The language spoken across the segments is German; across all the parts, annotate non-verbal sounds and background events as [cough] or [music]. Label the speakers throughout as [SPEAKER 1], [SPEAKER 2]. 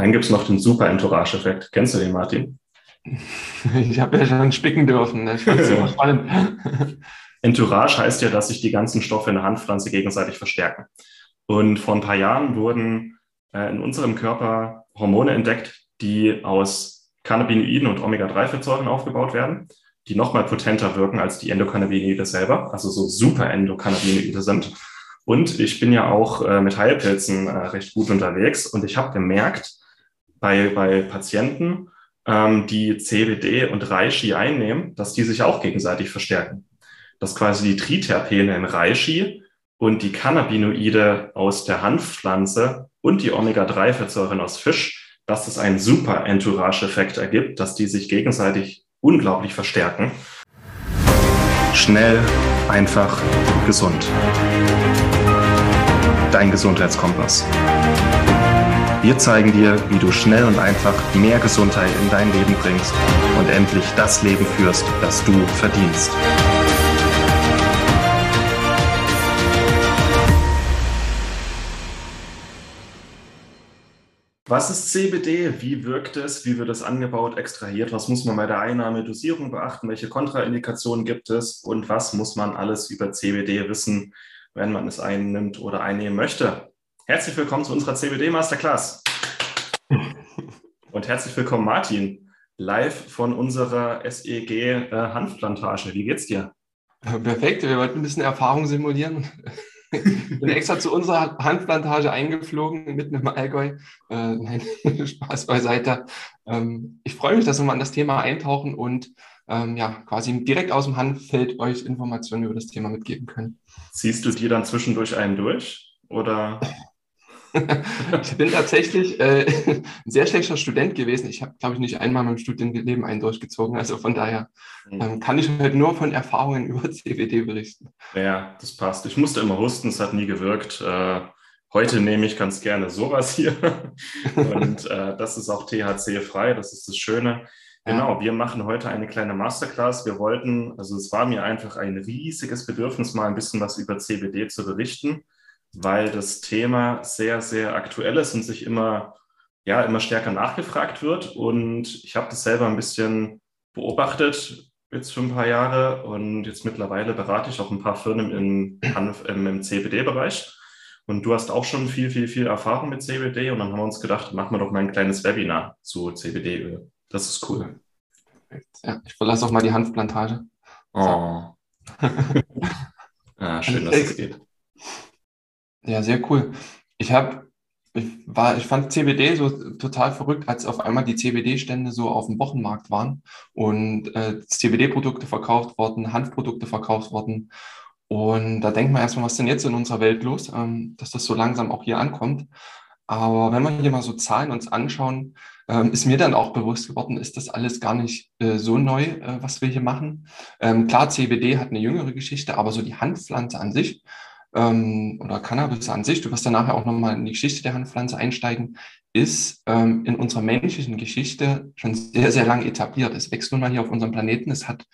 [SPEAKER 1] Dann gibt es noch den Super-Entourage-Effekt. Kennst du den, Martin? [laughs]
[SPEAKER 2] Ich habe ja schon spicken dürfen. Ich fand es super [laughs] spannend.
[SPEAKER 1] Entourage heißt ja, dass sich die ganzen Stoffe in der Handpflanze gegenseitig verstärken. Und vor ein paar Jahren wurden äh, in unserem Körper Hormone entdeckt, die aus Cannabinoiden und Omega-3-Fettsäuren aufgebaut werden, die nochmal potenter wirken als die Endokannabinoide selber, also so super Endokannabinoide sind. Und ich bin ja auch äh, mit Heilpilzen äh, recht gut unterwegs und ich habe gemerkt, bei, bei Patienten, ähm, die CBD und Reishi einnehmen, dass die sich auch gegenseitig verstärken. Dass quasi die Triterpene im Reishi und die Cannabinoide aus der Hanfpflanze und die Omega-3-Fettsäuren aus Fisch, dass das einen super Entourage-Effekt ergibt, dass die sich gegenseitig unglaublich verstärken. Schnell, einfach, gesund. Dein Gesundheitskompass. Wir zeigen dir, wie du schnell und einfach mehr Gesundheit in dein Leben bringst und endlich das Leben führst, das du verdienst. Was ist CBD? Wie wirkt es? Wie wird es angebaut, extrahiert? Was muss man bei der Einnahme, Dosierung beachten? Welche Kontraindikationen gibt es? Und was muss man alles über CBD wissen, wenn man es einnimmt oder einnehmen möchte? Herzlich willkommen zu unserer CBD Masterclass. Und herzlich willkommen, Martin, live von unserer SEG äh, Hanfplantage. Wie geht's dir?
[SPEAKER 2] Perfekt, wir wollten ein bisschen Erfahrung simulieren. Ich bin extra zu unserer Handplantage eingeflogen, mitten im Allgäu. Äh, nein, [laughs] Spaß beiseite. Ähm, ich freue mich, dass wir mal an das Thema eintauchen und ähm, ja, quasi direkt aus dem Handfeld euch Informationen über das Thema mitgeben können.
[SPEAKER 1] Ziehst du dir dann zwischendurch einen durch? Oder? [laughs]
[SPEAKER 2] ich bin tatsächlich äh, ein sehr schlechter Student gewesen. Ich habe, glaube ich, nicht einmal in meinem Studienleben einen durchgezogen. Also von daher hm. ähm, kann ich halt nur von Erfahrungen [laughs] über CBD berichten.
[SPEAKER 1] Ja, das passt. Ich musste immer husten, es hat nie gewirkt. Äh, heute nehme ich ganz gerne sowas hier. [laughs] Und äh, das ist auch THC-frei, das ist das Schöne. Genau, wir machen heute eine kleine Masterclass. Wir wollten, also es war mir einfach ein riesiges Bedürfnis, mal ein bisschen was über CBD zu berichten weil das Thema sehr, sehr aktuell ist und sich immer, ja, immer stärker nachgefragt wird. Und ich habe das selber ein bisschen beobachtet jetzt für ein paar Jahre und jetzt mittlerweile berate ich auch ein paar Firmen im, im, im CBD-Bereich. Und du hast auch schon viel, viel, viel Erfahrung mit CBD und dann haben wir uns gedacht, machen wir doch mal ein kleines Webinar zu CBD-Öl. Das ist cool.
[SPEAKER 2] Ja, ich verlasse auch mal die Hanfplantage.
[SPEAKER 1] Oh. ah, [laughs] schön, dass es geht.
[SPEAKER 2] Ja, sehr cool. Ich habe, ich war, ich fand CBD so total verrückt, als auf einmal die CBD-Stände so auf dem Wochenmarkt waren und äh, CBD-Produkte verkauft wurden, Hanfprodukte verkauft wurden. Und da denkt man erstmal, was ist denn jetzt in unserer Welt los, ähm, dass das so langsam auch hier ankommt. Aber wenn wir hier mal so Zahlen uns anschauen, ähm, ist mir dann auch bewusst geworden, ist das alles gar nicht äh, so neu, äh, was wir hier machen. Ähm, klar, CBD hat eine jüngere Geschichte, aber so die Hanfpflanze an sich ähm, oder Cannabis an sich, du wirst dann nachher auch nochmal in die Geschichte der Handpflanze einsteigen, ist ähm, in unserer menschlichen Geschichte schon sehr, sehr lang etabliert. Es wächst nun mal hier auf unserem Planeten, es hat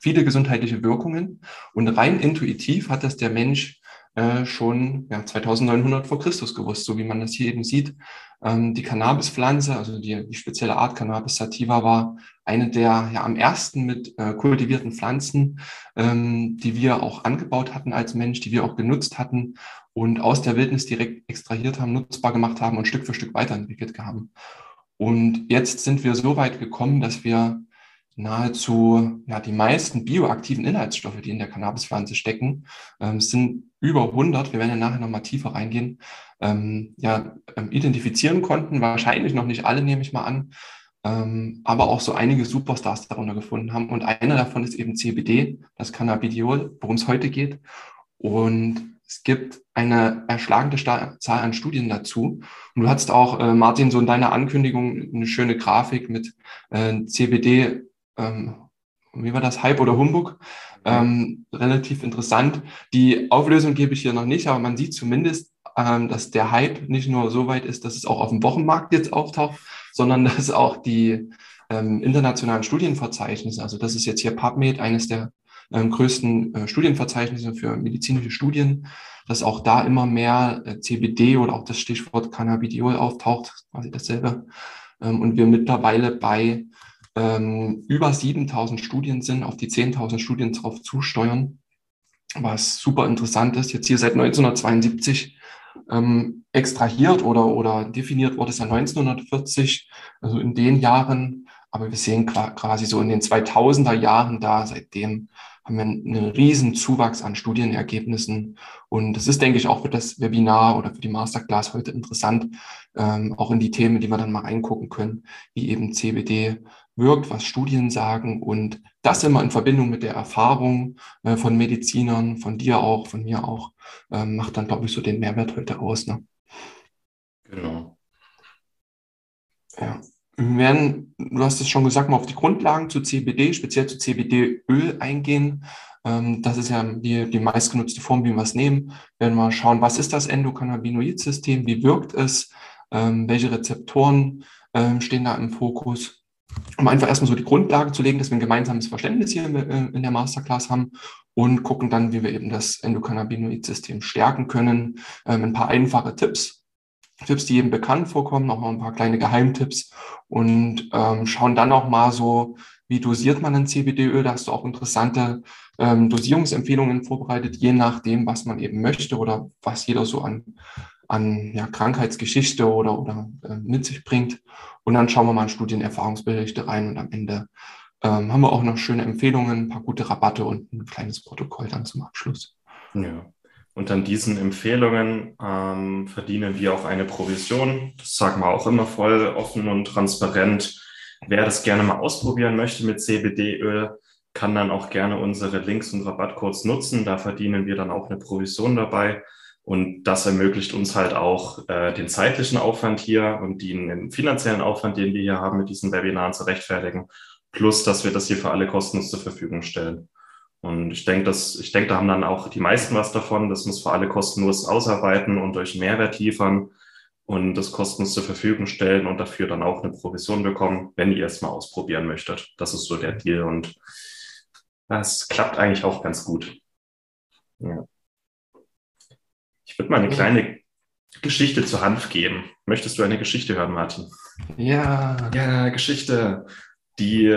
[SPEAKER 2] viele gesundheitliche Wirkungen und rein intuitiv hat das der Mensch äh, schon ja, 2900 vor Christus gewusst, so wie man das hier eben sieht. Ähm, die Cannabispflanze, also die, die spezielle Art Cannabis sativa war eine der ja am ersten mit äh, kultivierten Pflanzen, ähm, die wir auch angebaut hatten als Mensch, die wir auch genutzt hatten und aus der Wildnis direkt extrahiert haben, nutzbar gemacht haben und Stück für Stück weiterentwickelt haben. Und jetzt sind wir so weit gekommen, dass wir nahezu ja, die meisten bioaktiven Inhaltsstoffe, die in der Cannabispflanze stecken, ähm, sind über 100, wir werden ja nachher nochmal tiefer reingehen, ähm, ja, ähm, identifizieren konnten. Wahrscheinlich noch nicht alle, nehme ich mal an, ähm, aber auch so einige Superstars darunter gefunden haben. Und einer davon ist eben CBD, das Cannabidiol, worum es heute geht. Und es gibt eine erschlagende Zahl an Studien dazu. Und du hattest auch, äh, Martin, so in deiner Ankündigung eine schöne Grafik mit äh, CBD, ähm, wie war das, Hype oder Humbug? Ähm, relativ interessant. Die Auflösung gebe ich hier noch nicht, aber man sieht zumindest, ähm, dass der Hype nicht nur so weit ist, dass es auch auf dem Wochenmarkt jetzt auftaucht, sondern [laughs] dass auch die ähm, internationalen Studienverzeichnisse, also das ist jetzt hier PubMed, eines der äh, größten äh, Studienverzeichnisse für medizinische Studien, dass auch da immer mehr äh, CBD oder auch das Stichwort Cannabidiol auftaucht, quasi dasselbe. Ähm, und wir mittlerweile bei ähm, über 7000 Studien sind, auf die 10.000 Studien drauf zusteuern, was super interessant ist. Jetzt hier seit 1972 ähm, extrahiert oder, oder definiert wurde es ja 1940, also in den Jahren. Aber wir sehen quasi so in den 2000er Jahren da, seitdem haben wir einen riesen Zuwachs an Studienergebnissen. Und das ist, denke ich, auch für das Webinar oder für die Masterclass heute interessant, ähm, auch in die Themen, die wir dann mal reingucken können, wie eben CBD wirkt, was Studien sagen und das immer in Verbindung mit der Erfahrung äh, von Medizinern, von dir auch, von mir auch, äh, macht dann, glaube ich, so den Mehrwert heute aus. Ne? Genau. Ja. Wir werden, du hast es schon gesagt, mal auf die Grundlagen zu CBD, speziell zu CBD-Öl eingehen. Ähm, das ist ja die, die meistgenutzte Form, wie wir es nehmen. Wir werden mal schauen, was ist das Endokannabinoid-System, wie wirkt es, ähm, welche Rezeptoren ähm, stehen da im Fokus um einfach erstmal so die Grundlage zu legen, dass wir ein gemeinsames Verständnis hier in der Masterclass haben und gucken dann, wie wir eben das Endokannabinoid-System stärken können. Ähm, ein paar einfache Tipps, Tipps, die eben bekannt vorkommen, auch noch ein paar kleine Geheimtipps und ähm, schauen dann auch mal so, wie dosiert man ein CBD-Öl. Da hast du auch interessante ähm, Dosierungsempfehlungen vorbereitet, je nachdem, was man eben möchte oder was jeder so an, an ja, Krankheitsgeschichte oder, oder äh, mit sich bringt. Und dann schauen wir mal in Studienerfahrungsberichte rein und am Ende ähm, haben wir auch noch schöne Empfehlungen, ein paar gute Rabatte und ein kleines Protokoll dann zum Abschluss.
[SPEAKER 1] Ja. Und an diesen Empfehlungen ähm, verdienen wir auch eine Provision. Das sagen wir auch immer voll offen und transparent. Wer das gerne mal ausprobieren möchte mit CBD-Öl, kann dann auch gerne unsere Links und Rabattcodes nutzen. Da verdienen wir dann auch eine Provision dabei. Und das ermöglicht uns halt auch äh, den zeitlichen Aufwand hier und den, den, finanziellen Aufwand, den wir hier haben, mit diesen Webinaren zu rechtfertigen. Plus, dass wir das hier für alle kostenlos zur Verfügung stellen. Und ich denke, dass, ich denke, da haben dann auch die meisten was davon. Das muss für alle kostenlos ausarbeiten und euch Mehrwert liefern und das kostenlos zur Verfügung stellen und dafür dann auch eine Provision bekommen, wenn ihr es mal ausprobieren möchtet. Das ist so der Deal und das klappt eigentlich auch ganz gut. Ja. Ich würde mal eine kleine Geschichte zur Hanf geben. Möchtest du eine Geschichte hören, Martin?
[SPEAKER 2] Ja.
[SPEAKER 1] Ja, Geschichte. Die,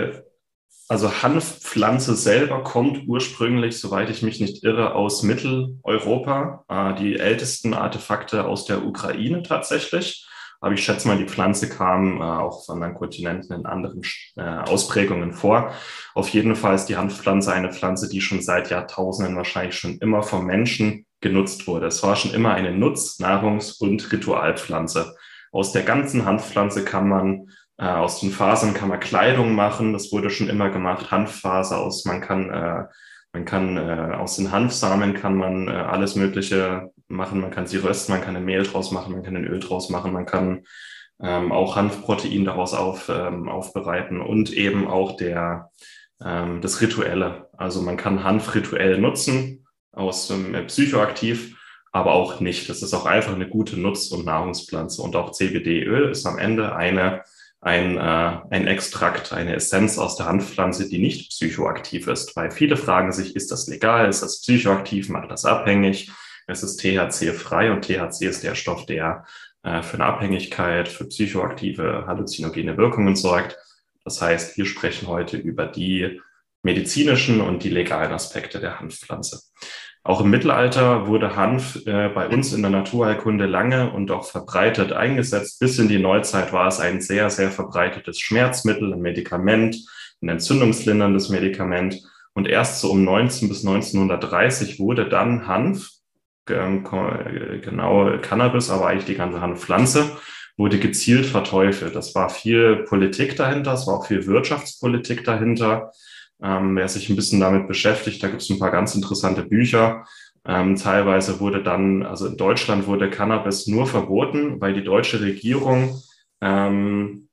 [SPEAKER 1] also Hanfpflanze selber kommt ursprünglich, soweit ich mich nicht irre, aus Mitteleuropa. Äh, die ältesten Artefakte aus der Ukraine tatsächlich. Aber ich schätze mal, die Pflanze kam äh, auch von anderen Kontinenten in anderen äh, Ausprägungen vor. Auf jeden Fall ist die Hanfpflanze eine Pflanze, die schon seit Jahrtausenden wahrscheinlich schon immer vom Menschen genutzt wurde. Es war schon immer eine Nutz-, Nahrungs- und Ritualpflanze. Aus der ganzen Hanfpflanze kann man, äh, aus den Fasern kann man Kleidung machen. Das wurde schon immer gemacht. Hanffaser aus, man kann, äh, man kann äh, aus den Hanfsamen kann man äh, alles Mögliche machen. Man kann sie rösten, man kann ein Mehl draus machen, man kann ein Öl draus machen, man kann ähm, auch Hanfprotein daraus auf, ähm, aufbereiten und eben auch der, ähm, das Rituelle. Also man kann Hanf rituell nutzen aus ähm, psychoaktiv, aber auch nicht. Das ist auch einfach eine gute Nutz- und Nahrungspflanze. Und auch CBD-Öl ist am Ende eine, ein, äh, ein Extrakt, eine Essenz aus der Hanfpflanze, die nicht psychoaktiv ist. Weil viele fragen sich, ist das legal? Ist das psychoaktiv? Macht das abhängig? Es ist THC-frei und THC ist der Stoff, der äh, für eine Abhängigkeit, für psychoaktive, halluzinogene Wirkungen sorgt. Das heißt, wir sprechen heute über die medizinischen und die legalen Aspekte der Hanfpflanze. Auch im Mittelalter wurde Hanf äh, bei uns in der Naturheilkunde lange und auch verbreitet eingesetzt. Bis in die Neuzeit war es ein sehr, sehr verbreitetes Schmerzmittel, ein Medikament, ein entzündungslinderndes Medikament. Und erst so um 19 bis 1930 wurde dann Hanf, ähm, genau Cannabis, aber eigentlich die ganze Hanfpflanze, wurde gezielt verteufelt. Das war viel Politik dahinter, es war auch viel Wirtschaftspolitik dahinter. Ähm, wer sich ein bisschen damit beschäftigt, da gibt es ein paar ganz interessante Bücher. Ähm, teilweise wurde dann, also in Deutschland wurde Cannabis nur verboten, weil die deutsche Regierung ähm,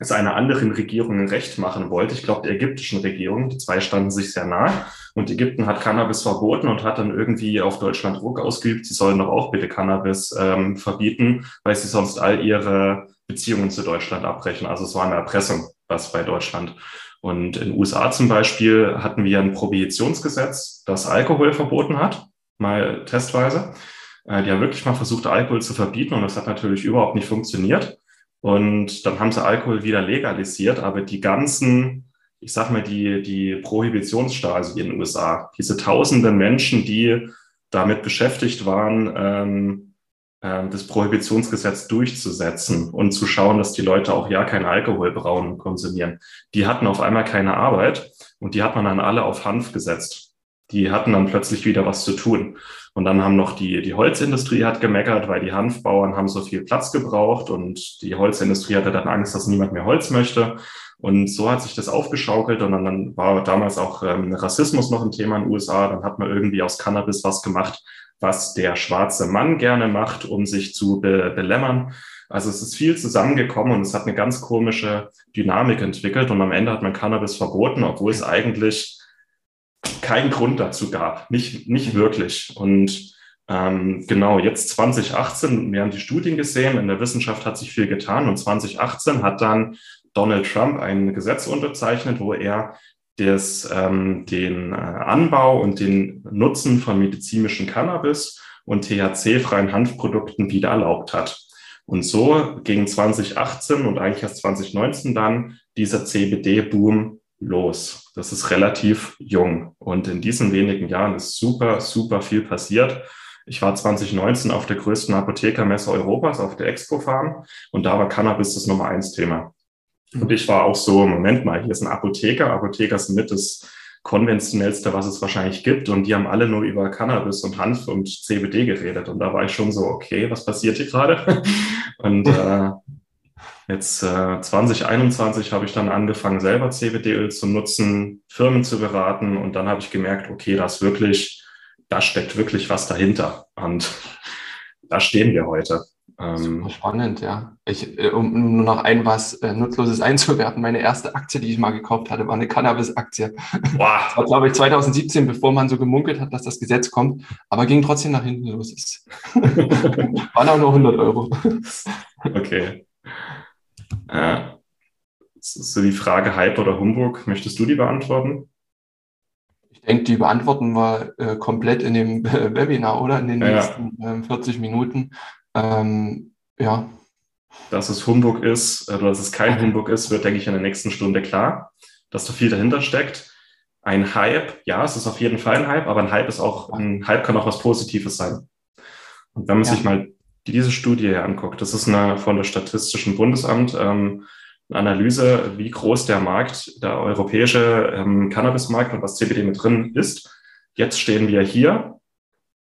[SPEAKER 1] es einer anderen Regierung recht machen wollte. Ich glaube, der ägyptischen Regierung. Die zwei standen sich sehr nah. Und Ägypten hat Cannabis verboten und hat dann irgendwie auf Deutschland Druck ausgeübt, sie sollen doch auch bitte Cannabis ähm, verbieten, weil sie sonst all ihre Beziehungen zu Deutschland abbrechen. Also es war eine Erpressung, was bei Deutschland. Und in den USA zum Beispiel hatten wir ein Prohibitionsgesetz, das Alkohol verboten hat, mal testweise. Äh, die haben wirklich mal versucht, Alkohol zu verbieten und das hat natürlich überhaupt nicht funktioniert. Und dann haben sie Alkohol wieder legalisiert, aber die ganzen, ich sag mal, die, die Prohibitionsstasi in den USA, diese tausenden Menschen, die damit beschäftigt waren, ähm, äh, das Prohibitionsgesetz durchzusetzen und zu schauen, dass die Leute auch ja kein Alkohol brauen und konsumieren. Die hatten auf einmal keine Arbeit und die hat man dann alle auf Hanf gesetzt. Die hatten dann plötzlich wieder was zu tun. Und dann haben noch die, die Holzindustrie hat gemeckert, weil die Hanfbauern haben so viel Platz gebraucht und die Holzindustrie hatte dann Angst, dass niemand mehr Holz möchte. Und so hat sich das aufgeschaukelt und dann, dann war damals auch ähm, Rassismus noch ein Thema in den USA. Dann hat man irgendwie aus Cannabis was gemacht, was der schwarze Mann gerne macht, um sich zu be belämmern. Also es ist viel zusammengekommen und es hat eine ganz komische Dynamik entwickelt und am Ende hat man Cannabis verboten, obwohl es eigentlich keinen Grund dazu gab. Nicht, nicht wirklich. Und ähm, genau, jetzt 2018, wir haben die Studien gesehen, in der Wissenschaft hat sich viel getan und 2018 hat dann Donald Trump ein Gesetz unterzeichnet, wo er des, ähm, den äh, Anbau und den Nutzen von medizinischem Cannabis und THC-freien Hanfprodukten wieder erlaubt hat. Und so ging 2018 und eigentlich erst 2019 dann dieser CBD-Boom los. Das ist relativ jung. Und in diesen wenigen Jahren ist super, super viel passiert. Ich war 2019 auf der größten Apothekermesse Europas, auf der Expo Farm, und da war Cannabis das Nummer eins Thema. Und ich war auch so, Moment mal, hier ist ein Apotheker. Apotheker sind mit das konventionellste, was es wahrscheinlich gibt. Und die haben alle nur über Cannabis und Hanf und CBD geredet. Und da war ich schon so, okay, was passiert hier gerade? [laughs] Und äh, jetzt äh, 2021 habe ich dann angefangen, selber CBD-Öl zu nutzen, Firmen zu beraten. Und dann habe ich gemerkt, okay, da ist wirklich, da steckt wirklich was dahinter. Und [laughs] da stehen wir heute.
[SPEAKER 2] Ähm, spannend, ja. Ich, äh, um nur noch ein was äh, Nutzloses [laughs] einzuwerfen, meine erste Aktie, die ich mal gekauft hatte, war eine Cannabis-Aktie. [laughs] Wow. Das war, glaube ich, 2017, bevor man so gemunkelt hat, dass das Gesetz kommt, aber ging trotzdem nach hinten los. [laughs] Waren auch nur 100 Euro.
[SPEAKER 1] Okay. Äh, so die Frage Hype oder Humbug, möchtest du die beantworten?
[SPEAKER 2] Ich denke, die beantworten wir äh, komplett in dem äh, Webinar, oder? In den ja. nächsten 40 ähm, Minuten. Ähm, ja.
[SPEAKER 1] Dass es Humbug ist oder dass es kein Humbug ist, wird, denke ich, in der nächsten Stunde klar, dass da viel dahinter steckt. Ein Hype, ja, es ist auf jeden Fall ein Hype, aber ein Hype ist auch, ein Hype kann auch was Positives sein. Und wenn man ja. sich mal diese Studie hier anguckt, das ist eine von der Statistischen Bundesamt, ähm, eine Analyse, wie groß der Markt, der europäische ähm, Cannabismarkt und was CBD mit drin ist. Jetzt stehen wir hier.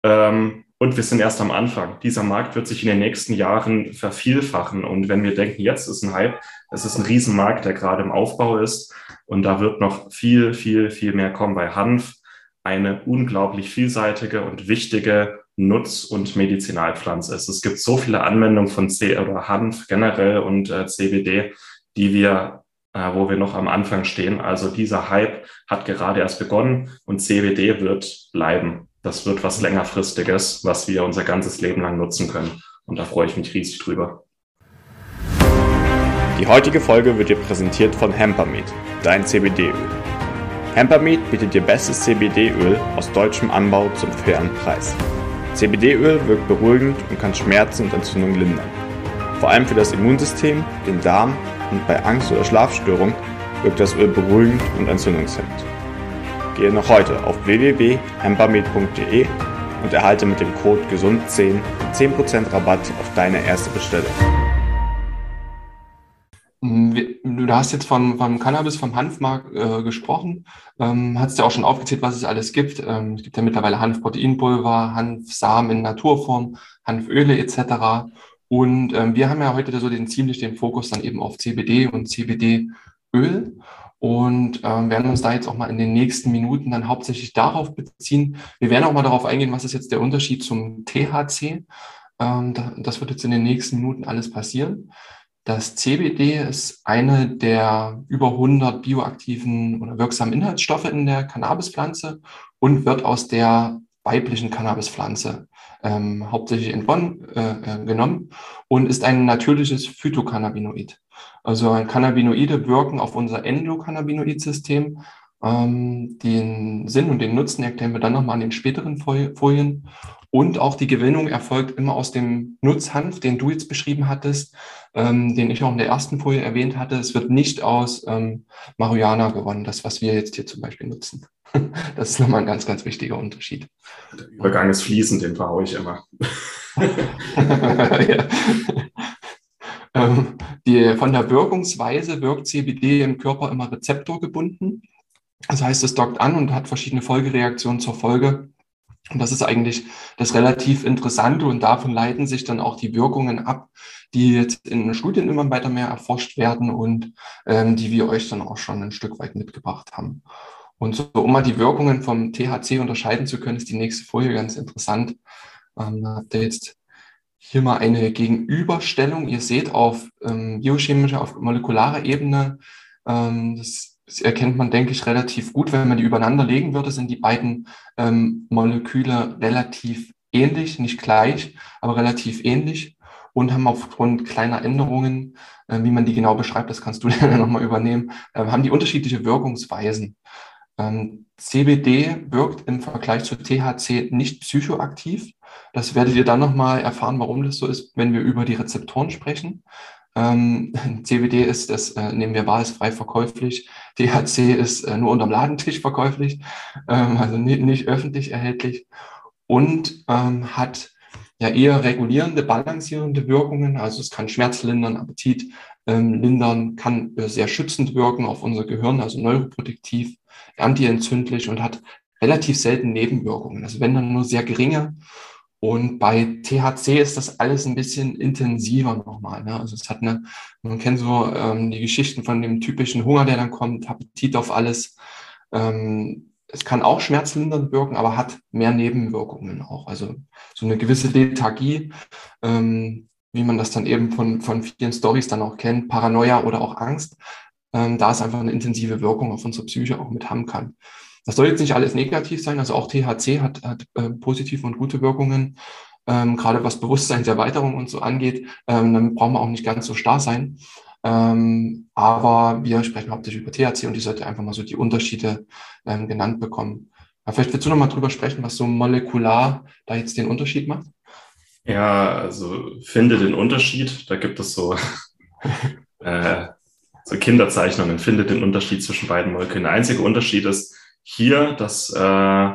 [SPEAKER 1] Ähm, und wir sind erst am Anfang. Dieser Markt wird sich in den nächsten Jahren vervielfachen. Und wenn wir denken, jetzt ist ein Hype, es ist ein Riesenmarkt, der gerade im Aufbau ist. Und da wird noch viel, viel, viel mehr kommen bei Hanf. Eine unglaublich vielseitige und wichtige Nutz- und Medizinalpflanze ist. Es gibt so viele Anwendungen von C oder Hanf generell und äh, CBD, die wir äh, wo wir noch am Anfang stehen. Also dieser Hype hat gerade erst begonnen und CBD wird bleiben das wird was längerfristiges, was wir unser ganzes Leben lang nutzen können. Und da freue ich mich riesig drüber.
[SPEAKER 3] Die heutige Folge wird dir präsentiert von Hempermeat, dein CBD-Öl. Hempermeat bietet dir bestes CBD-Öl aus deutschem Anbau zum fairen Preis. CBD-Öl wirkt beruhigend und kann Schmerzen und Entzündungen lindern. Vor allem für das Immunsystem, den Darm und bei Angst oder Schlafstörung wirkt das Öl beruhigend und entzündungshemmend. Gehe noch heute auf www.hempermed.de und erhalte mit dem Code GESUND10 10% Rabatt auf deine erste Bestellung.
[SPEAKER 2] Du hast jetzt von, vom Cannabis, vom Hanfmarkt äh, gesprochen. Ähm, hast ja auch schon aufgezählt, was es alles gibt. Ähm, es gibt ja mittlerweile Hanfproteinpulver, Hanfsamen in Naturform, Hanföle etc. Und ähm, wir haben ja heute so den ziemlich den Fokus dann eben auf CBD und CBD-Öl und ähm, werden uns da jetzt auch mal in den nächsten Minuten dann hauptsächlich darauf beziehen. Wir werden auch mal darauf eingehen, was ist jetzt der Unterschied zum THC. Ähm, da, das wird jetzt in den nächsten Minuten alles passieren. Das CBD ist eine der über 100 bioaktiven oder wirksamen Inhaltsstoffe in der Cannabispflanze und wird aus der weiblichen Cannabispflanze ähm, hauptsächlich Bonn äh, äh, genommen und ist ein natürliches Phytocannabinoid. Also Cannabinoide wirken auf unser Endokannabinoid-System. Ähm, den Sinn und den Nutzen erklären wir dann nochmal an den späteren Folien. Und auch die Gewinnung erfolgt immer aus dem Nutzhanf, den du jetzt beschrieben hattest, ähm, den ich auch in der ersten Folie erwähnt hatte. Es wird nicht aus ähm, Marihuana gewonnen, das, was wir jetzt hier zum Beispiel nutzen. [laughs] Das ist nochmal ein ganz, ganz wichtiger Unterschied.
[SPEAKER 1] Der Übergang ist fließend, den verhaue ich immer. [laughs] [laughs]
[SPEAKER 2] ja. Ähm, die, von der Wirkungsweise wirkt CBD im Körper immer rezeptorgebunden. Das heißt, es dockt an und hat verschiedene Folgereaktionen zur Folge. Und das ist eigentlich das relativ Interessante und davon leiten sich dann auch die Wirkungen ab, die jetzt in Studien immer weiter mehr erforscht werden und ähm, die wir euch dann auch schon ein Stück weit mitgebracht haben. Und so, um mal die Wirkungen vom THC unterscheiden zu können, ist die nächste Folie ganz interessant. Ähm, da habt ihr jetzt hier mal eine Gegenüberstellung. Ihr seht auf ähm, biochemischer, auf molekularer Ebene, ähm, das, das, erkennt man, denke ich, relativ gut. Wenn man die übereinander legen würde, sind die beiden ähm, Moleküle relativ ähnlich, nicht gleich, aber relativ ähnlich und haben aufgrund kleiner Änderungen, äh, wie man die genau beschreibt, das kannst du [laughs] dann nochmal übernehmen, äh, haben die unterschiedliche Wirkungsweisen. Ähm, CBD wirkt im Vergleich zu THC nicht psychoaktiv. Das werdet ihr dann nochmal erfahren, warum das so ist, wenn wir über die Rezeptoren sprechen. Ähm, [laughs] CBD ist, das äh, nehmen wir wahr, ist frei verkäuflich. THC ist äh, nur unterm Ladentisch verkäuflich, ähm, also nicht, nicht, öffentlich erhältlich und ähm, hat ja eher regulierende, balancierende Wirkungen. Also es kann Schmerz lindern, Appetit ähm, lindern, kann äh, sehr schützend wirken auf unser Gehirn, also neuroprotektiv antientzündlich und hat relativ selten Nebenwirkungen. Also wenn dann nur sehr geringe. Und bei THC ist das alles ein bisschen intensiver nochmal. Ne? Also es hat eine, man kennt so ähm, die Geschichten von dem typischen Hunger, der dann kommt, Appetit auf alles. Ähm, es kann auch schmerzlindernd wirken, aber hat mehr Nebenwirkungen auch. Also so eine gewisse Lethargie, ähm, wie man das dann eben von, von vielen Stories dann auch kennt, Paranoia oder auch Angst, ähm, da es einfach eine intensive Wirkung auf unsere Psyche auch mit haben kann. Das soll jetzt nicht alles negativ sein, also auch THC hat, hat äh, positive und gute Wirkungen, ähm, gerade was Bewusstseinserweiterung und so angeht. Ähm, dann brauchen wir auch nicht ganz so starr sein. Ähm, aber wir sprechen hauptsächlich über THC und die sollte einfach mal so die Unterschiede ähm, genannt bekommen. Aber vielleicht willst du noch mal drüber sprechen, was so molekular da jetzt den Unterschied macht?
[SPEAKER 1] Ja, also finde den Unterschied. Da gibt es so [laughs] äh, so Kinderzeichnungen, findet den Unterschied zwischen beiden Molekülen. Der einzige Unterschied ist hier, dass äh,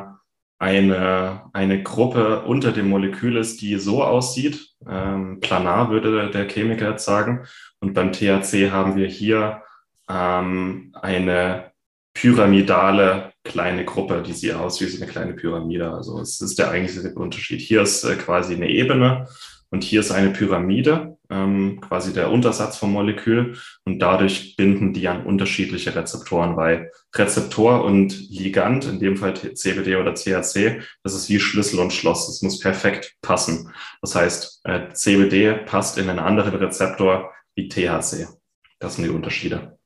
[SPEAKER 1] eine, eine Gruppe unter dem Molekül ist, die so aussieht. Ähm, planar würde der Chemiker jetzt sagen. Und beim THC haben wir hier ähm, eine pyramidale kleine Gruppe, die sieht aus wie eine kleine Pyramide. Also es ist der eigentliche Unterschied. Hier ist äh, quasi eine Ebene und hier ist eine Pyramide, ähm, quasi der Untersatz vom Molekül. Und dadurch binden die an unterschiedliche Rezeptoren, weil Rezeptor und Ligand, in dem Fall CBD oder THC, das ist wie Schlüssel und Schloss. Es muss perfekt passen. Das heißt, äh, CBD passt in einen anderen Rezeptor wie THC. Das sind die Unterschiede.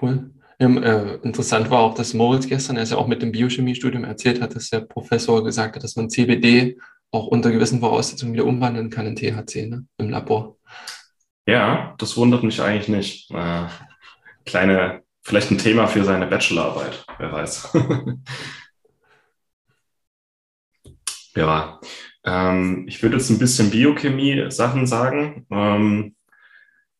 [SPEAKER 2] Cool. Ja, äh, interessant war auch, dass Moritz gestern, er ist ja auch mit dem Biochemiestudium erzählt hat, dass der Professor gesagt hat, dass man CBD auch unter gewissen Voraussetzungen wieder umwandeln kann in THC ne? im Labor.
[SPEAKER 1] Ja, das wundert mich eigentlich nicht. Äh, kleine, vielleicht ein Thema für seine Bachelorarbeit, wer weiß. [laughs] ja, ähm, ich würde jetzt ein bisschen Biochemie-Sachen sagen. Ähm,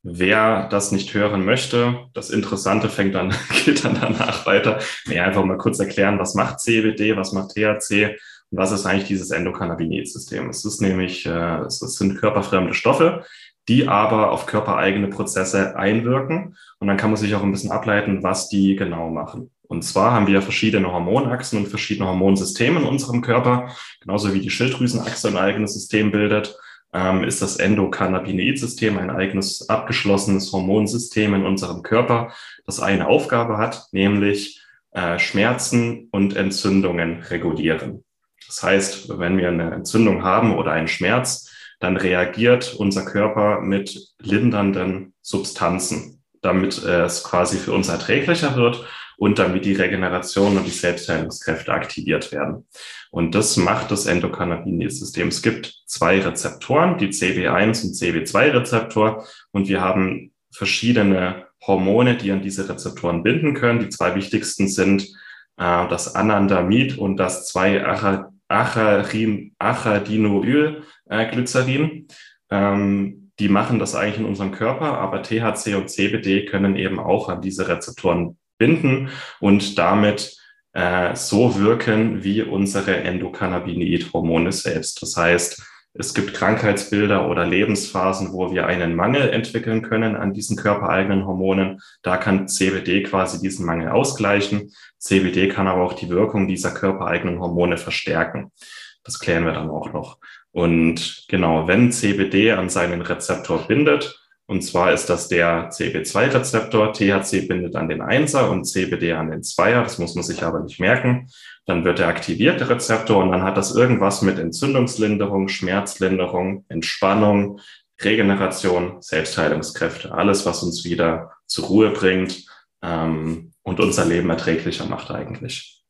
[SPEAKER 1] wer das nicht hören möchte, das Interessante fängt dann, [laughs] geht dann danach weiter. Mir einfach mal kurz erklären, was macht CBD, was macht THC was ist eigentlich dieses Endokannabinoid-System? Es ist nämlich, äh, es sind körperfremde Stoffe, die aber auf körpereigene Prozesse einwirken. Und dann kann man sich auch ein bisschen ableiten, was die genau machen. Und zwar haben wir verschiedene Hormonachsen und verschiedene Hormonsysteme in unserem Körper, genauso wie die Schilddrüsenachse ein eigenes System bildet ähm, ist das Endokannabinoid-System ein eigenes abgeschlossenes Hormonsystem in unserem Körper, das eine Aufgabe hat, nämlich äh, Schmerzen und Entzündungen regulieren. Das heißt, wenn wir eine Entzündung haben oder einen Schmerz, dann reagiert unser Körper mit lindernden Substanzen, damit es quasi für uns erträglicher wird und damit die Regeneration und die Selbstheilungskräfte aktiviert werden. Und das macht das Endokannabinoid-System. Es gibt zwei Rezeptoren, die CB1 und CB2-Rezeptor, und wir haben verschiedene Hormone, die an diese Rezeptoren binden können. Die zwei wichtigsten sind äh, das Anandamid und das 2-Achadinoylglycerin. Ähm, die machen das eigentlich in unserem Körper, aber THC und CBD können eben auch an diese Rezeptoren binden und damit äh, so wirken wie unsere Endokannabinoid-Hormone selbst. Das heißt, es gibt Krankheitsbilder oder Lebensphasen, wo wir einen Mangel entwickeln können an diesen körpereigenen Hormonen. Da kann CBD quasi diesen Mangel ausgleichen. CBD kann aber auch die Wirkung dieser körpereigenen Hormone verstärken. Das klären wir dann auch noch. Und genau, wenn CBD an seinen Rezeptor bindet, und zwar ist das der CB2-Rezeptor. THC bindet an den Einser und CBD an den Zweier. Das muss man sich aber nicht merken. Dann wird der aktivierte Rezeptor und dann hat das irgendwas mit Entzündungslinderung, Schmerzlinderung, Entspannung, Regeneration, Selbstheilungskräfte. Alles, was uns wieder zur Ruhe bringt ähm, und unser Leben erträglicher macht eigentlich.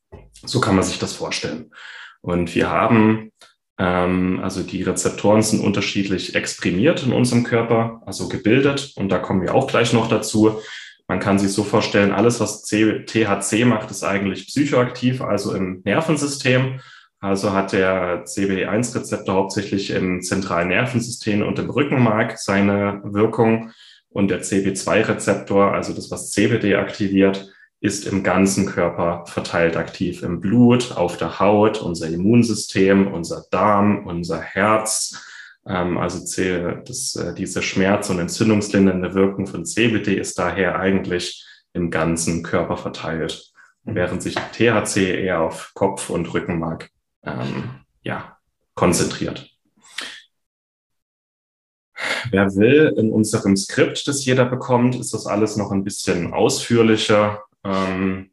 [SPEAKER 1] So kann man sich das vorstellen. Und wir haben ähm, also die Rezeptoren sind unterschiedlich exprimiert in unserem Körper, also gebildet. Und da kommen wir auch gleich noch dazu. Man kann sich so vorstellen, alles, was THC macht, ist eigentlich psychoaktiv, also im Nervensystem. Also hat der CB1-Rezeptor hauptsächlich im zentralen Nervensystem und im Rückenmark seine Wirkung. Und der CB2-Rezeptor, also das, was CBD aktiviert, ist im ganzen Körper verteilt aktiv, im Blut, auf der Haut, unser Immunsystem, unser Darm, unser Herz. Ähm, also das, äh, diese Schmerz- und entzündungslindernde Wirkung von CBD ist daher eigentlich im ganzen Körper verteilt, mhm. während sich THC eher auf Kopf und Rückenmark ähm, ja, konzentriert. Wer will, in unserem Skript, das jeder bekommt, ist das alles noch ein bisschen ausführlicher. Ähm,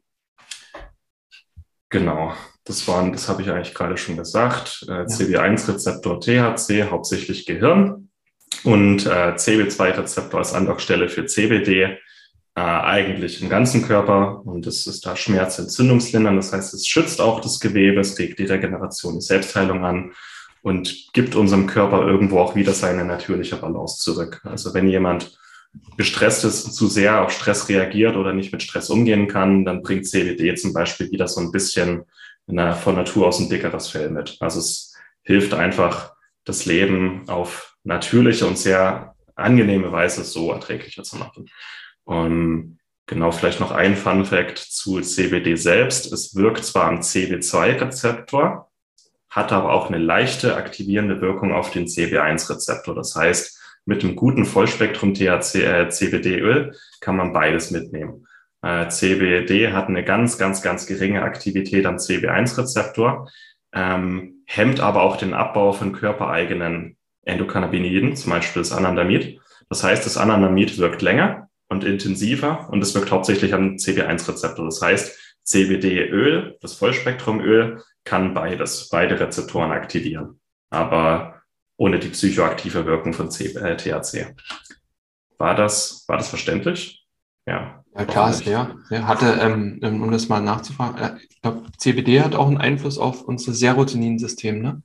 [SPEAKER 1] genau, das waren, das habe ich eigentlich gerade schon gesagt. Äh, CB1-Rezeptor THC, hauptsächlich Gehirn. Und äh, CB2-Rezeptor als Andockstelle für CBD, äh, eigentlich im ganzen Körper. Und es ist da Schmerzentzündungslindern. Das heißt, es schützt auch das Gewebe, es regt die Regeneration, die Selbstheilung an und gibt unserem Körper irgendwo auch wieder seine natürliche Balance zurück. Also wenn jemand gestresst ist, zu sehr auf Stress reagiert oder nicht mit Stress umgehen kann, dann bringt CBD zum Beispiel wieder so ein bisschen eine, von Natur aus ein dickeres Fell mit. Also es hilft einfach, das Leben auf natürliche und sehr angenehme Weise so erträglicher zu machen. Und genau vielleicht noch ein Fun Fact zu CBD selbst. Es wirkt zwar am CB2-Rezeptor, hat aber auch eine leichte aktivierende Wirkung auf den CB1-Rezeptor. Das heißt, mit einem guten Vollspektrum THC, äh, CBD-Öl kann man beides mitnehmen. Äh, CBD hat eine ganz, ganz, ganz geringe Aktivität am CB1-Rezeptor, ähm, hemmt aber auch den Abbau von körpereigenen Endokannabinoiden, zum Beispiel das Anandamid. Das heißt, das Anandamid wirkt länger und intensiver und es wirkt hauptsächlich am CB1-Rezeptor. Das heißt, CBD-Öl, das Vollspektrumöl, kann beides, beide Rezeptoren aktivieren. Aber ohne die psychoaktive Wirkung von C äh, THC. War das, war das verständlich?
[SPEAKER 2] Ja. Ja, klar ist ja. Er hatte, ähm, um das mal nachzufragen, äh, ich glaube, CBD hat auch einen Einfluss auf unser Serotoninsystem, ne?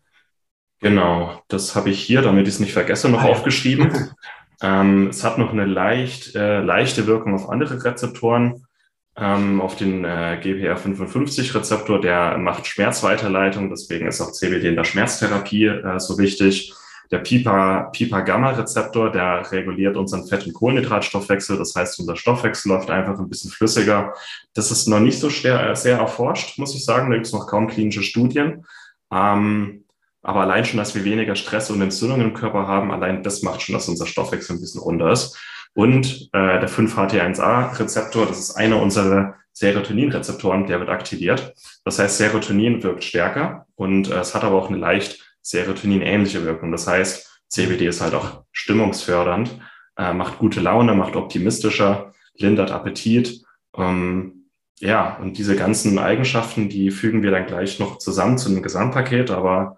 [SPEAKER 1] Genau, das habe ich hier, damit ich es nicht vergesse, noch ah, aufgeschrieben. [laughs] ähm, es hat noch eine leicht, äh, leichte Wirkung auf andere Rezeptoren, ähm, auf den äh, GPR55-Rezeptor, der macht Schmerzweiterleitung, deswegen ist auch CBD in der Schmerztherapie äh, so wichtig. Der Pipa-Gamma-Rezeptor, der reguliert unseren Fett- und Kohlenhydratstoffwechsel. Das heißt, unser Stoffwechsel läuft einfach ein bisschen flüssiger. Das ist noch nicht so sehr, sehr erforscht, muss ich sagen. Da gibt es noch kaum klinische Studien. Ähm, aber allein schon, dass wir weniger Stress und Entzündungen im Körper haben, allein das macht schon, dass unser Stoffwechsel ein bisschen runter ist. Und äh, der 5-HT1A-Rezeptor, das ist einer unserer Serotonin-Rezeptoren, der wird aktiviert. Das heißt, Serotonin wirkt stärker und äh, es hat aber auch eine leicht Serotonin-ähnliche Wirkung. Das heißt, CBD ist halt auch stimmungsfördernd, äh, macht gute Laune, macht optimistischer, lindert Appetit. Ähm, ja, und diese ganzen Eigenschaften, die fügen wir dann gleich noch zusammen zu einem Gesamtpaket, aber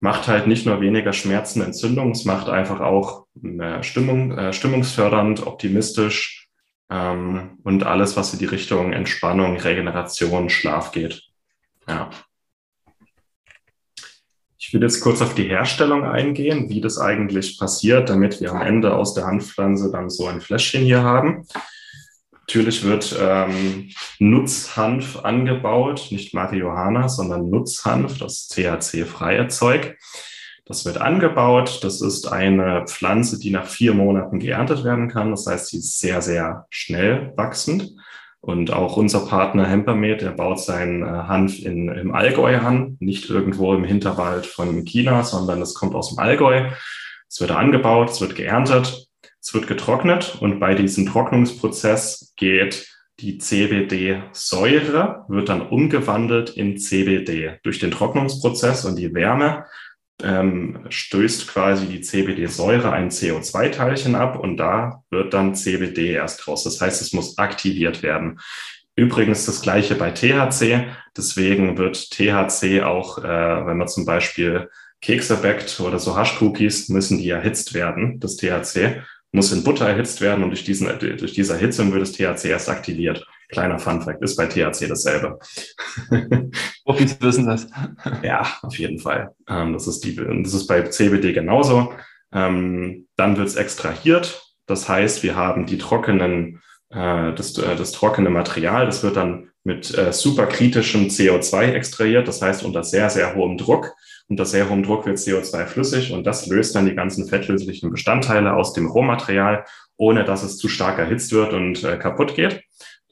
[SPEAKER 1] macht halt nicht nur weniger Schmerzen, Entzündung, es macht einfach auch Stimmung, äh, stimmungsfördernd, optimistisch, ähm, und alles, was in die Richtung Entspannung, Regeneration, Schlaf geht. Ja. Ich will jetzt kurz auf die Herstellung eingehen, wie das eigentlich passiert, damit wir am Ende aus der Hanfpflanze dann so ein Fläschchen hier haben. Natürlich wird ähm, Nutzhanf angebaut, nicht Marihuana, sondern Nutzhanf, das THC-freie Zeug. Das wird angebaut. Das ist eine Pflanze, die nach vier Monaten geerntet werden kann. Das heißt, sie ist sehr, sehr schnell wachsend. Und auch unser Partner Hempermed, der baut seinen äh, Hanf in, im Allgäu an, nicht irgendwo im Hinterwald von China, sondern es kommt aus dem Allgäu. Es wird angebaut, es wird geerntet, es wird getrocknet und bei diesem Trocknungsprozess geht die CBD-Säure, wird dann umgewandelt in CBD. Durch den Trocknungsprozess und die Wärme ähm, stößt quasi die CBD-Säure ein CO2-Teilchen ab und da wird dann CBD erst raus. Das heißt, es muss aktiviert werden. Übrigens das gleiche bei THC. Deswegen wird THC auch, äh, wenn man zum Beispiel Kekse backt oder so Hash-Cookies, müssen die erhitzt werden, das THC muss in Butter erhitzt werden und durch, diesen, durch diese Erhitzung wird das THC erst aktiviert. Kleiner Funfact, ist bei THC dasselbe. [laughs]
[SPEAKER 2] Profis wissen das.
[SPEAKER 1] ja, auf jeden Fall. Ähm, das, ist die, das ist bei CBD genauso. Ähm, dann wird es extrahiert. Das heißt, wir haben die trockenen, äh, das, äh, das trockene Material, das wird dann mit äh, superkritischem CO2 extrahiert, das heißt unter sehr, sehr hohem Druck. Unter sehr hohem Druck wird CO2 flüssig und das löst dann die ganzen fettlöslichen Bestandteile aus dem Rohmaterial, ohne dass es zu stark erhitzt wird und äh, kaputt geht.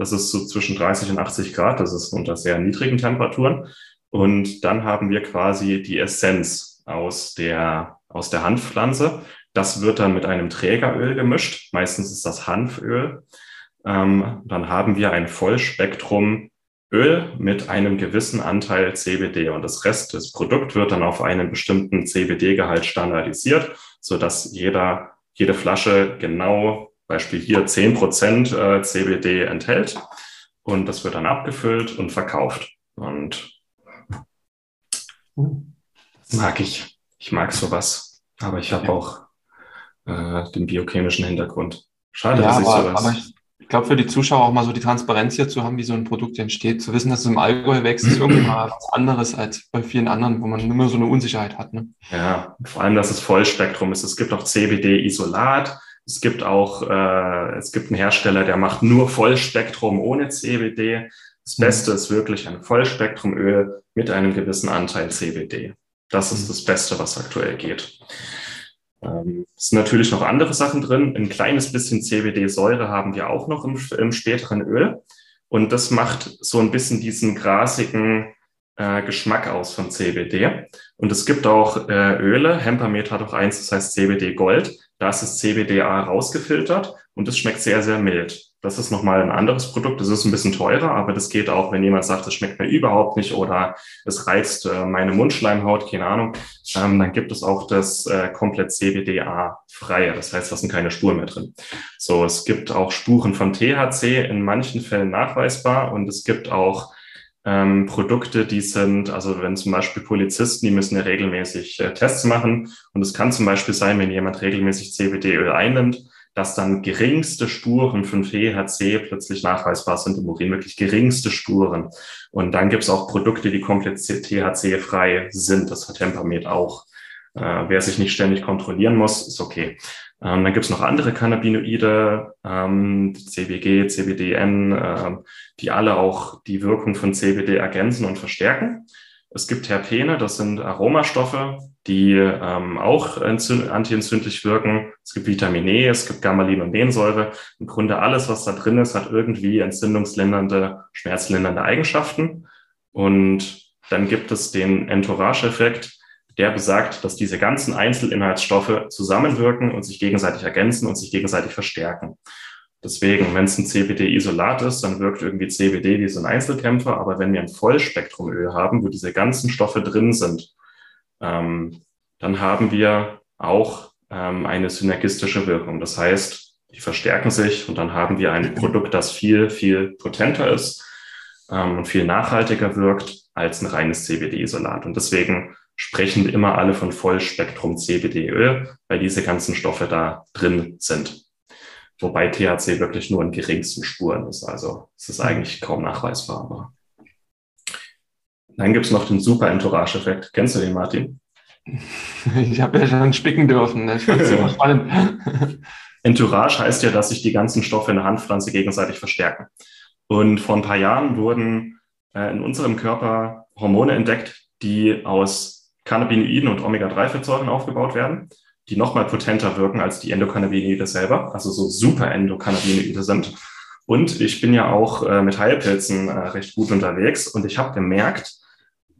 [SPEAKER 1] Das ist so zwischen 30 und 80 Grad. Das ist unter sehr niedrigen Temperaturen. Und dann haben wir quasi die Essenz aus der, aus der Hanfpflanze. Das wird dann mit einem Trägeröl gemischt. Meistens ist das Hanföl. Ähm, dann haben wir ein Vollspektrum Öl mit einem gewissen Anteil CBD und das Rest des Produkts wird dann auf einen bestimmten CBD-Gehalt standardisiert, so dass jeder, jede Flasche genau Beispiel hier 10% äh, CBD enthält. Und das wird dann abgefüllt und verkauft. Und das mag ich. Ich mag sowas. Aber ich habe ja. auch äh, den biochemischen Hintergrund. Schade,
[SPEAKER 2] ja, dass ich aber, sowas. Aber ich, ich glaube, für die Zuschauer auch mal so die Transparenz hier zu haben, wie so ein Produkt entsteht. Zu wissen, dass es im Allgäu wächst, ist irgendwie mal was anderes als bei vielen anderen, wo man immer so eine Unsicherheit hat. Ne?
[SPEAKER 1] Ja, vor allem, dass es Vollspektrum ist. Es gibt auch CBD-Isolat es gibt auch, äh, es gibt einen Hersteller, der macht nur Vollspektrum ohne CBD. Das mhm. Beste ist wirklich ein Vollspektrumöl mit einem gewissen Anteil CBD. Das ist mhm. das Beste, was aktuell geht. Ähm, es sind natürlich noch andere Sachen drin. Ein kleines bisschen CBD-Säure haben wir auch noch im, im, späteren Öl. Und das macht so ein bisschen diesen grasigen äh, Geschmack aus von CBD. Und es gibt auch äh, Öle. Hempermet hat auch eins, das heißt CBD Gold. Da ist das CBDA rausgefiltert und es schmeckt sehr, sehr mild. Das ist nochmal ein anderes Produkt. Das ist ein bisschen teurer, aber das geht auch, wenn jemand sagt, es schmeckt mir überhaupt nicht oder es reizt äh, meine Mundschleimhaut, keine Ahnung. Ähm, dann gibt es auch das äh, komplett CBDA-freie. Das heißt, da sind keine Spuren mehr drin. So, es gibt auch Spuren von THC in manchen Fällen nachweisbar und es gibt auch ähm, Produkte, die sind, also wenn zum Beispiel Polizisten, die müssen ja regelmäßig äh, Tests machen und es kann zum Beispiel sein, wenn jemand regelmäßig CBD-Öl einnimmt, dass dann geringste Spuren von THC plötzlich nachweisbar sind im Urin, wirklich geringste Spuren. Und dann gibt es auch Produkte, die komplett THC-frei sind. Das hat Tempermed auch. Äh, wer sich nicht ständig kontrollieren muss, ist okay. Ähm, dann gibt es noch andere Cannabinoide, ähm, CBG, CBDN, äh, die alle auch die Wirkung von CBD ergänzen und verstärken. Es gibt Terpene, das sind Aromastoffe, die ähm, auch antientzündlich wirken. Es gibt Vitamin E, es gibt Gammalin und Lensäure. Im Grunde alles, was da drin ist, hat irgendwie entzündungslindernde, schmerzlindernde Eigenschaften. Und dann gibt es den Entourage-Effekt, der besagt, dass diese ganzen Einzelinhaltsstoffe zusammenwirken und sich gegenseitig ergänzen und sich gegenseitig verstärken. Deswegen, wenn es ein CBD-Isolat ist, dann wirkt irgendwie CBD wie so ein Einzelkämpfer. Aber wenn wir ein Vollspektrumöl haben, wo diese ganzen Stoffe drin sind, ähm, dann haben wir auch ähm, eine synergistische Wirkung. Das heißt, die verstärken sich und dann haben wir ein Produkt, das viel, viel potenter ist ähm, und viel nachhaltiger wirkt als ein reines CBD-Isolat. Und deswegen sprechen immer alle von Vollspektrum CBD-Öl, weil diese ganzen Stoffe da drin sind. wobei THC wirklich nur in geringsten Spuren ist. Also es ist eigentlich kaum nachweisbar. Aber dann gibt es noch den Super-Entourage-Effekt. Kennst du den, Martin? [laughs]
[SPEAKER 2] Ich habe ja schon spicken dürfen. Fand es immer spannend.
[SPEAKER 1] Entourage heißt ja, dass sich die ganzen Stoffe in der Handpflanze gegenseitig verstärken. Und vor ein paar Jahren wurden äh, in unserem Körper Hormone entdeckt, die aus Cannabinoiden und Omega-3-Fettsäuren aufgebaut werden, die nochmal potenter wirken als die Endokannabinoide selber, also so super Endokannabinoide sind. Und ich bin ja auch äh, mit Heilpilzen äh, recht gut unterwegs und ich habe gemerkt,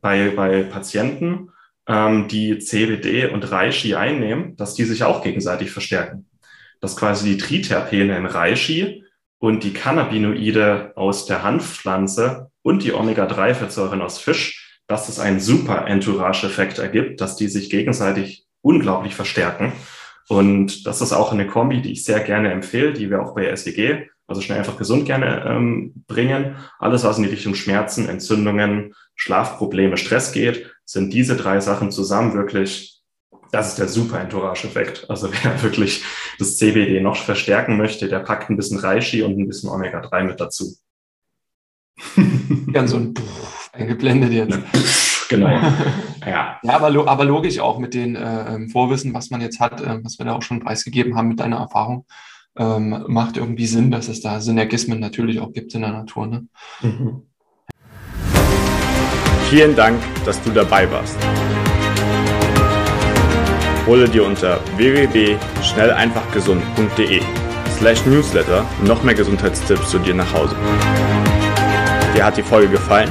[SPEAKER 1] bei, bei Patienten, ähm, die CBD und Reishi einnehmen, dass die sich auch gegenseitig verstärken. Dass quasi die Triterpene im Reishi und die Cannabinoide aus der Hanfpflanze und die Omega-3-Fettsäuren aus Fisch, dass es einen super Entourage-Effekt ergibt, dass die sich gegenseitig unglaublich verstärken. Und das ist auch eine Kombi, die ich sehr gerne empfehle, die wir auch bei SEG, also schnell einfach gesund gerne ähm, bringen. Alles, was in die Richtung Schmerzen, Entzündungen, Schlafprobleme, Stress geht, sind diese drei Sachen zusammen wirklich, das ist der super Entourage-Effekt. Also [laughs] wer wirklich das CBD noch verstärken möchte, der packt ein bisschen Reishi und ein bisschen Omega-3 mit dazu. [laughs]
[SPEAKER 2] Ganz so ein Puff eingeblendet
[SPEAKER 1] jetzt. genau. [laughs]
[SPEAKER 2] Ja, ja aber, aber logisch auch mit den äh, ähm, Vorwissen, was man jetzt hat, äh, was wir da auch schon preisgegeben haben mit deiner Erfahrung, ähm, macht irgendwie Sinn, dass es da Synergismen natürlich auch gibt in der Natur. Ne? Mhm.
[SPEAKER 3] Vielen Dank, dass du dabei warst. Hole dir unter www.schnelleinfachgesund.de slash newsletter noch mehr Gesundheitstipps zu dir nach Hause. Dir hat die Folge gefallen?